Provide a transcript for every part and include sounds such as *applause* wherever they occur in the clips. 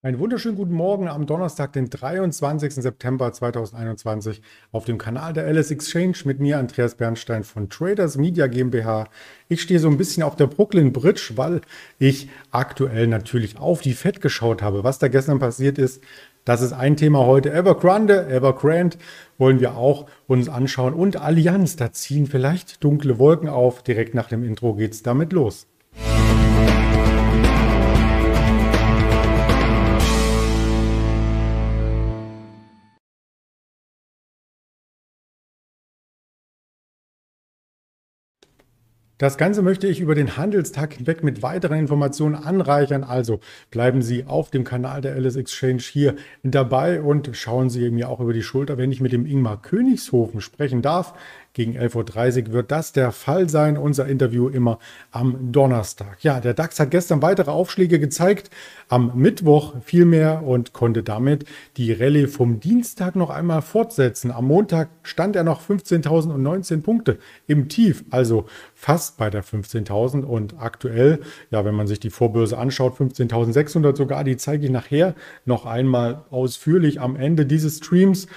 Einen wunderschönen guten Morgen am Donnerstag, den 23. September 2021 auf dem Kanal der LS Exchange mit mir, Andreas Bernstein von Traders Media GmbH. Ich stehe so ein bisschen auf der Brooklyn Bridge, weil ich aktuell natürlich auf die Fed geschaut habe. Was da gestern passiert ist, das ist ein Thema heute. Evergrande, Evergrande wollen wir auch uns anschauen und Allianz, da ziehen vielleicht dunkle Wolken auf. Direkt nach dem Intro geht's damit los. Das Ganze möchte ich über den Handelstag hinweg mit weiteren Informationen anreichern. Also bleiben Sie auf dem Kanal der Alice Exchange hier dabei und schauen Sie mir auch über die Schulter, wenn ich mit dem Ingmar Königshofen sprechen darf. Gegen 11.30 Uhr wird das der Fall sein. Unser Interview immer am Donnerstag. Ja, der DAX hat gestern weitere Aufschläge gezeigt. Am Mittwoch vielmehr und konnte damit die Rallye vom Dienstag noch einmal fortsetzen. Am Montag stand er noch 15.019 Punkte im Tief, also fast bei der 15.000 und aktuell, ja, wenn man sich die Vorbörse anschaut, 15.600 sogar, die zeige ich nachher noch einmal ausführlich am Ende dieses Streams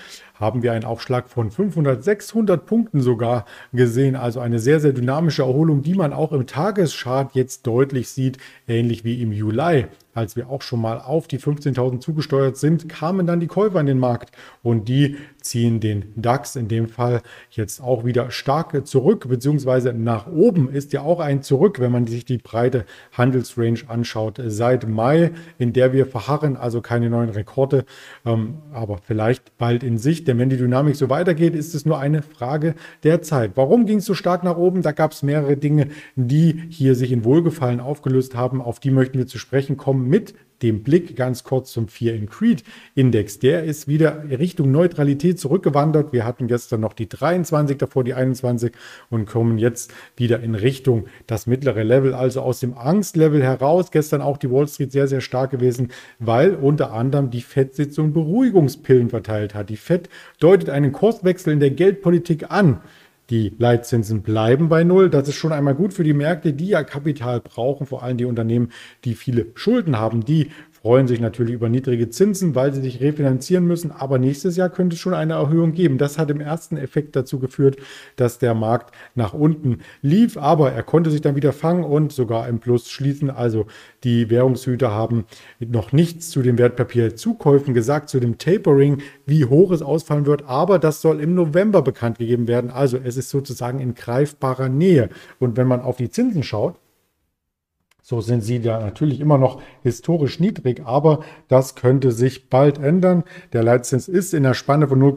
haben wir einen Aufschlag von 500, 600 Punkten sogar gesehen. Also eine sehr, sehr dynamische Erholung, die man auch im Tageschart jetzt deutlich sieht, ähnlich wie im Juli als wir auch schon mal auf die 15.000 zugesteuert sind, kamen dann die Käufer in den Markt und die ziehen den DAX in dem Fall jetzt auch wieder stark zurück, beziehungsweise nach oben ist ja auch ein Zurück, wenn man sich die breite Handelsrange anschaut seit Mai, in der wir verharren, also keine neuen Rekorde, ähm, aber vielleicht bald in Sicht, denn wenn die Dynamik so weitergeht, ist es nur eine Frage der Zeit. Warum ging es so stark nach oben? Da gab es mehrere Dinge, die hier sich in Wohlgefallen aufgelöst haben, auf die möchten wir zu sprechen kommen mit dem Blick ganz kurz zum Fear in Creed Index. Der ist wieder Richtung Neutralität zurückgewandert. Wir hatten gestern noch die 23, davor die 21 und kommen jetzt wieder in Richtung das mittlere Level, also aus dem Angstlevel heraus. Gestern auch die Wall Street sehr, sehr stark gewesen, weil unter anderem die FED-Sitzung Beruhigungspillen verteilt hat. Die FED deutet einen Kurswechsel in der Geldpolitik an. Die Leitzinsen bleiben bei Null. Das ist schon einmal gut für die Märkte, die ja Kapital brauchen, vor allem die Unternehmen, die viele Schulden haben. Die freuen sich natürlich über niedrige Zinsen, weil sie sich refinanzieren müssen. Aber nächstes Jahr könnte es schon eine Erhöhung geben. Das hat im ersten Effekt dazu geführt, dass der Markt nach unten lief. Aber er konnte sich dann wieder fangen und sogar im Plus schließen. Also die Währungshüter haben noch nichts zu den Wertpapierzukäufen gesagt, zu dem Tapering, wie hoch es ausfallen wird. Aber das soll im November bekannt gegeben werden. Also es ist sozusagen in greifbarer Nähe. Und wenn man auf die Zinsen schaut, so sind sie ja natürlich immer noch historisch niedrig, aber das könnte sich bald ändern. Der Leitzins ist in der Spanne von 0,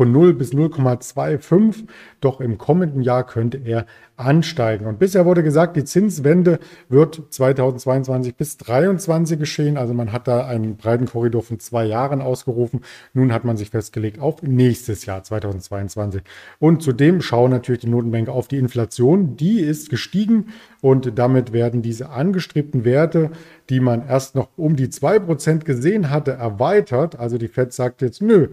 von 0 bis 0,25. Doch im kommenden Jahr könnte er ansteigen. Und bisher wurde gesagt, die Zinswende wird 2022 bis 2023 geschehen. Also man hat da einen breiten Korridor von zwei Jahren ausgerufen. Nun hat man sich festgelegt auf nächstes Jahr 2022. Und zudem schauen natürlich die Notenbanker auf die Inflation. Die ist gestiegen und damit werden diese angestrebten Werte, die man erst noch um die 2% gesehen hatte, erweitert. Also die Fed sagt jetzt, nö,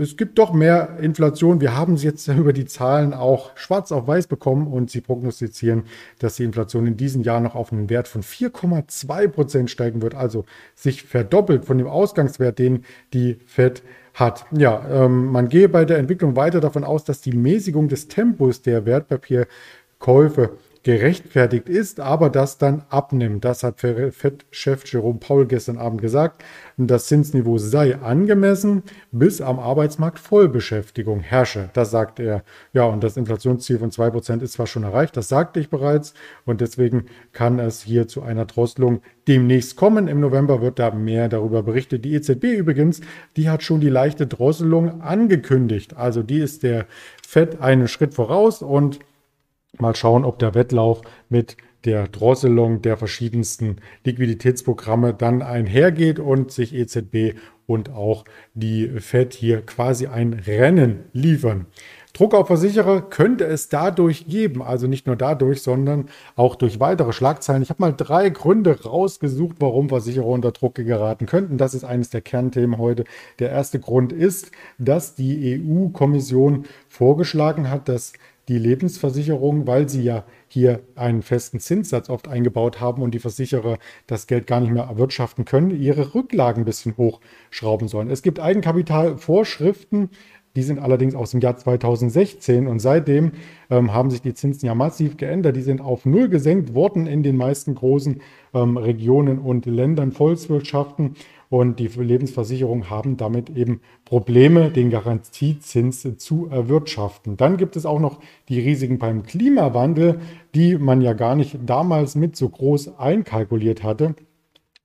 es gibt doch mehr Inflation. Wir haben es jetzt *laughs* über die Zahlen auch schwarz auf weiß bekommen und sie prognostizieren, dass die Inflation in diesem Jahr noch auf einen Wert von 4,2 Prozent steigen wird, also sich verdoppelt von dem Ausgangswert, den die Fed hat. Ja, ähm, man gehe bei der Entwicklung weiter davon aus, dass die Mäßigung des Tempos der Wertpapierkäufe gerechtfertigt ist, aber das dann abnimmt. Das hat FED-Chef Jerome Paul gestern Abend gesagt. Das Zinsniveau sei angemessen, bis am Arbeitsmarkt Vollbeschäftigung herrsche. Das sagt er. Ja, und das Inflationsziel von 2% ist zwar schon erreicht, das sagte ich bereits, und deswegen kann es hier zu einer Drosselung demnächst kommen. Im November wird da mehr darüber berichtet. Die EZB übrigens, die hat schon die leichte Drosselung angekündigt. Also die ist der FED einen Schritt voraus und Mal schauen, ob der Wettlauf mit der Drosselung der verschiedensten Liquiditätsprogramme dann einhergeht und sich EZB und auch die Fed hier quasi ein Rennen liefern. Druck auf Versicherer könnte es dadurch geben, also nicht nur dadurch, sondern auch durch weitere Schlagzeilen. Ich habe mal drei Gründe rausgesucht, warum Versicherer unter Druck geraten könnten. Das ist eines der Kernthemen heute. Der erste Grund ist, dass die EU-Kommission vorgeschlagen hat, dass die Lebensversicherung, weil sie ja hier einen festen Zinssatz oft eingebaut haben und die Versicherer das Geld gar nicht mehr erwirtschaften können, ihre Rücklagen ein bisschen hochschrauben sollen. Es gibt Eigenkapitalvorschriften, die sind allerdings aus dem Jahr 2016 und seitdem ähm, haben sich die Zinsen ja massiv geändert. Die sind auf Null gesenkt worden in den meisten großen ähm, Regionen und Ländern, Volkswirtschaften. Und die Lebensversicherungen haben damit eben Probleme, den Garantiezins zu erwirtschaften. Dann gibt es auch noch die Risiken beim Klimawandel, die man ja gar nicht damals mit so groß einkalkuliert hatte.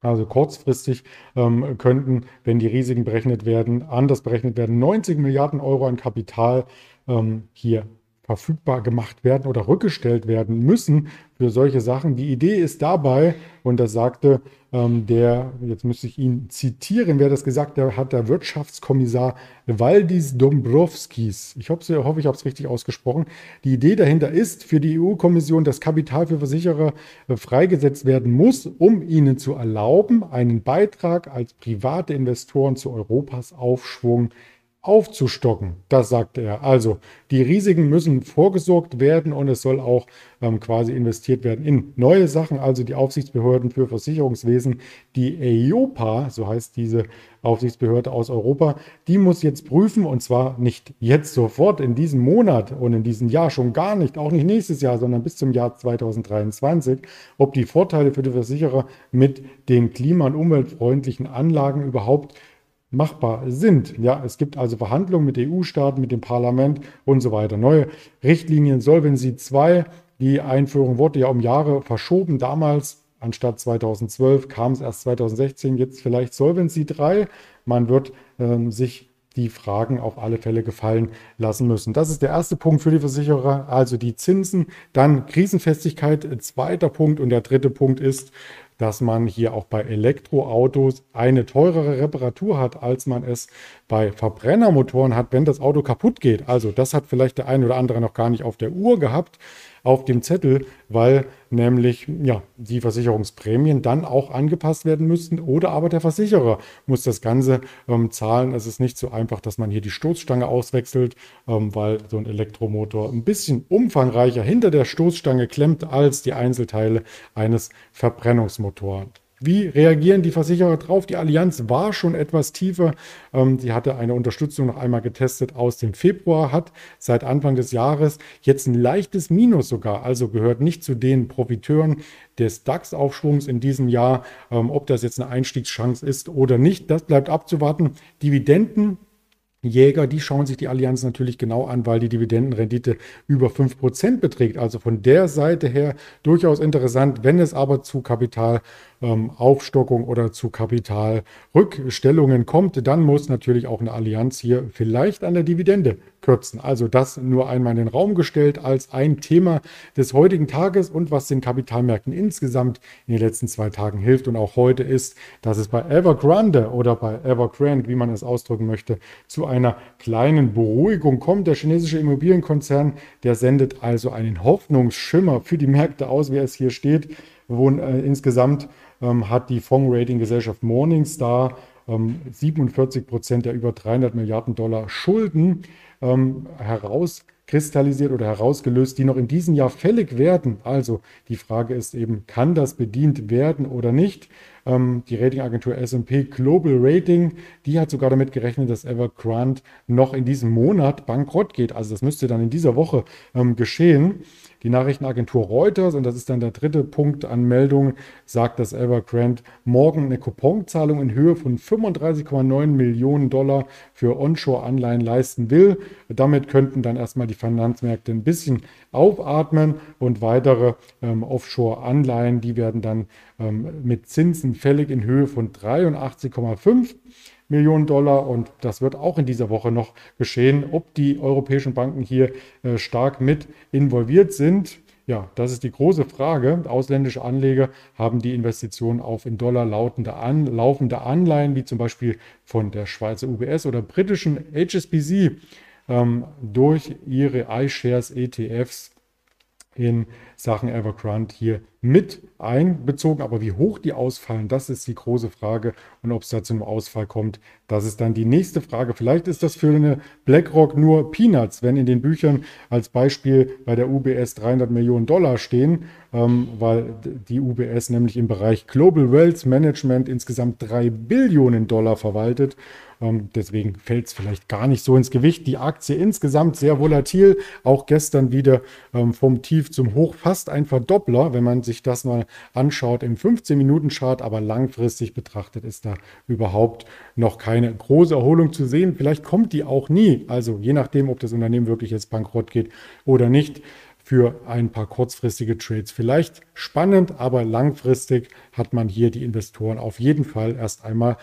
Also kurzfristig ähm, könnten, wenn die Risiken berechnet werden, anders berechnet werden, 90 Milliarden Euro an Kapital ähm, hier verfügbar gemacht werden oder rückgestellt werden müssen für solche Sachen. Die Idee ist dabei, und das sagte ähm, der, jetzt müsste ich ihn zitieren, wer das gesagt hat, der Wirtschaftskommissar Valdis Dombrovskis. Ich hoffe, hoffe ich habe es richtig ausgesprochen. Die Idee dahinter ist für die EU-Kommission, dass Kapital für Versicherer äh, freigesetzt werden muss, um ihnen zu erlauben, einen Beitrag als private Investoren zu Europas Aufschwung aufzustocken. Das sagte er. Also die Risiken müssen vorgesorgt werden und es soll auch ähm, quasi investiert werden in neue Sachen. Also die Aufsichtsbehörden für Versicherungswesen, die EIOPA, so heißt diese Aufsichtsbehörde aus Europa, die muss jetzt prüfen und zwar nicht jetzt sofort in diesem Monat und in diesem Jahr schon gar nicht, auch nicht nächstes Jahr, sondern bis zum Jahr 2023, ob die Vorteile für die Versicherer mit den klima- und umweltfreundlichen Anlagen überhaupt machbar sind. Ja, es gibt also Verhandlungen mit EU-Staaten, mit dem Parlament und so weiter. Neue Richtlinien Solvency 2, die Einführung wurde ja um Jahre verschoben. Damals anstatt 2012 kam es erst 2016, jetzt vielleicht Solvency 3. Man wird ähm, sich die Fragen auf alle Fälle gefallen lassen müssen. Das ist der erste Punkt für die Versicherer, also die Zinsen. Dann Krisenfestigkeit, zweiter Punkt. Und der dritte Punkt ist, dass man hier auch bei Elektroautos eine teurere Reparatur hat, als man es bei Verbrennermotoren hat, wenn das Auto kaputt geht. Also das hat vielleicht der eine oder andere noch gar nicht auf der Uhr gehabt, auf dem Zettel, weil nämlich ja, die Versicherungsprämien dann auch angepasst werden müssten oder aber der Versicherer muss das Ganze ähm, zahlen. Es ist nicht so einfach, dass man hier die Stoßstange auswechselt, ähm, weil so ein Elektromotor ein bisschen umfangreicher hinter der Stoßstange klemmt als die Einzelteile eines Verbrennungsmotors. Wie reagieren die Versicherer drauf? Die Allianz war schon etwas tiefer. Ähm, sie hatte eine Unterstützung noch einmal getestet aus dem Februar, hat seit Anfang des Jahres jetzt ein leichtes Minus sogar, also gehört nicht zu den Profiteuren des DAX-Aufschwungs in diesem Jahr. Ähm, ob das jetzt eine Einstiegschance ist oder nicht, das bleibt abzuwarten. Dividenden Jäger, die schauen sich die Allianz natürlich genau an, weil die Dividendenrendite über 5% beträgt. Also von der Seite her durchaus interessant. Wenn es aber zu Kapitalaufstockung ähm, oder zu Kapitalrückstellungen kommt, dann muss natürlich auch eine Allianz hier vielleicht an der Dividende kürzen. Also das nur einmal in den Raum gestellt als ein Thema des heutigen Tages und was den Kapitalmärkten insgesamt in den letzten zwei Tagen hilft und auch heute ist, dass es bei Evergrande oder bei Evergrande, wie man es ausdrücken möchte, zu einer kleinen Beruhigung kommt. Der chinesische Immobilienkonzern, der sendet also einen Hoffnungsschimmer für die Märkte aus, wie es hier steht. Wo, äh, insgesamt ähm, hat die Fondsrating-Gesellschaft Morningstar ähm, 47 Prozent der über 300 Milliarden Dollar Schulden ähm, herauskristallisiert oder herausgelöst, die noch in diesem Jahr fällig werden. Also die Frage ist eben, kann das bedient werden oder nicht? Ähm, die Ratingagentur S&P Global Rating, die hat sogar damit gerechnet, dass Evergrande noch in diesem Monat bankrott geht. Also das müsste dann in dieser Woche ähm, geschehen. Die Nachrichtenagentur Reuters, und das ist dann der dritte Punkt an Meldungen, sagt, dass Evergrande morgen eine Couponzahlung in Höhe von 35,9 Millionen Dollar für Onshore-Anleihen leisten will. Damit könnten dann erstmal die Finanzmärkte ein bisschen aufatmen und weitere ähm, Offshore-Anleihen, die werden dann ähm, mit Zinsen fällig in Höhe von 83,5 Millionen Dollar. Und das wird auch in dieser Woche noch geschehen. Ob die europäischen Banken hier äh, stark mit involviert sind, ja, das ist die große Frage. Ausländische Anleger haben die Investitionen auf in Dollar lautende an, laufende Anleihen, wie zum Beispiel von der Schweizer UBS oder britischen HSBC, ähm, durch ihre iShares ETFs in Sachen Evergrande hier mit einbezogen. Aber wie hoch die ausfallen, das ist die große Frage. Und ob es da zum Ausfall kommt, das ist dann die nächste Frage. Vielleicht ist das für eine BlackRock nur Peanuts, wenn in den Büchern als Beispiel bei der UBS 300 Millionen Dollar stehen, ähm, weil die UBS nämlich im Bereich Global Wealth Management insgesamt 3 Billionen Dollar verwaltet. Ähm, deswegen fällt es vielleicht gar nicht so ins Gewicht. Die Aktie insgesamt sehr volatil, auch gestern wieder ähm, vom Tief zum Hoch fast ein Verdoppler, wenn man sich das mal anschaut im 15-Minuten-Chart, aber langfristig betrachtet ist da überhaupt noch keine große Erholung zu sehen. Vielleicht kommt die auch nie, also je nachdem, ob das Unternehmen wirklich jetzt bankrott geht oder nicht für ein paar kurzfristige Trades. Vielleicht spannend, aber langfristig hat man hier die Investoren auf jeden Fall erst einmal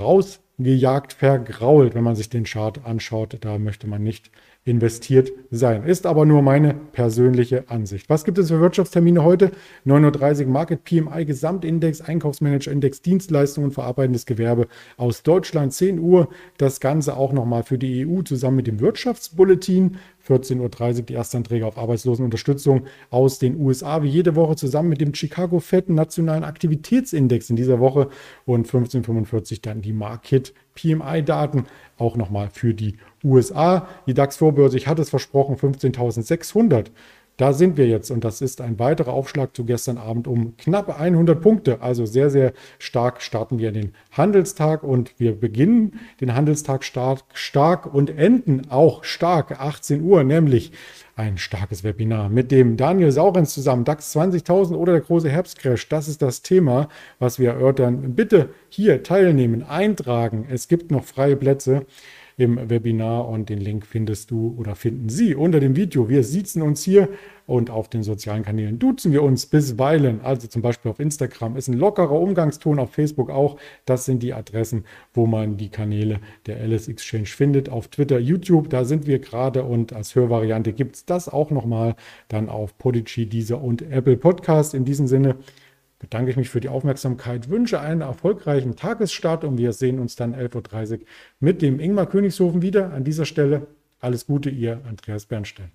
raus gejagt, vergrault, wenn man sich den Chart anschaut. Da möchte man nicht investiert sein. Ist aber nur meine persönliche Ansicht. Was gibt es für Wirtschaftstermine heute? 9.30 Uhr Market PMI Gesamtindex, Einkaufsmanager-Index, Dienstleistungen, verarbeitendes Gewerbe aus Deutschland. 10 Uhr das Ganze auch nochmal für die EU zusammen mit dem Wirtschaftsbulletin. 14.30 Uhr die Erstanträge auf Arbeitslosenunterstützung aus den USA, wie jede Woche zusammen mit dem Chicago Fed Nationalen Aktivitätsindex in dieser Woche und 15.45 Uhr dann die Market PMI-Daten auch nochmal für die USA. Die DAX-Vorbörse, ich hatte es versprochen, 15.600. Da sind wir jetzt und das ist ein weiterer Aufschlag zu gestern Abend um knapp 100 Punkte. Also sehr, sehr stark starten wir den Handelstag und wir beginnen den Handelstag stark, stark und enden auch stark 18 Uhr, nämlich ein starkes Webinar mit dem Daniel Saurenz zusammen, DAX 20.000 oder der große Herbstcrash. Das ist das Thema, was wir erörtern. Bitte hier teilnehmen, eintragen. Es gibt noch freie Plätze im Webinar und den Link findest du oder finden Sie unter dem Video. Wir sitzen uns hier und auf den sozialen Kanälen duzen wir uns bisweilen. Also zum Beispiel auf Instagram ist ein lockerer Umgangston, auf Facebook auch. Das sind die Adressen, wo man die Kanäle der Alice Exchange findet. Auf Twitter, YouTube, da sind wir gerade und als Hörvariante gibt es das auch nochmal dann auf Podigy, Deezer und Apple Podcast. In diesem Sinne bedanke ich mich für die Aufmerksamkeit, wünsche einen erfolgreichen Tagesstart und wir sehen uns dann 11.30 Uhr mit dem Ingmar Königshofen wieder. An dieser Stelle alles Gute, ihr Andreas Bernstein.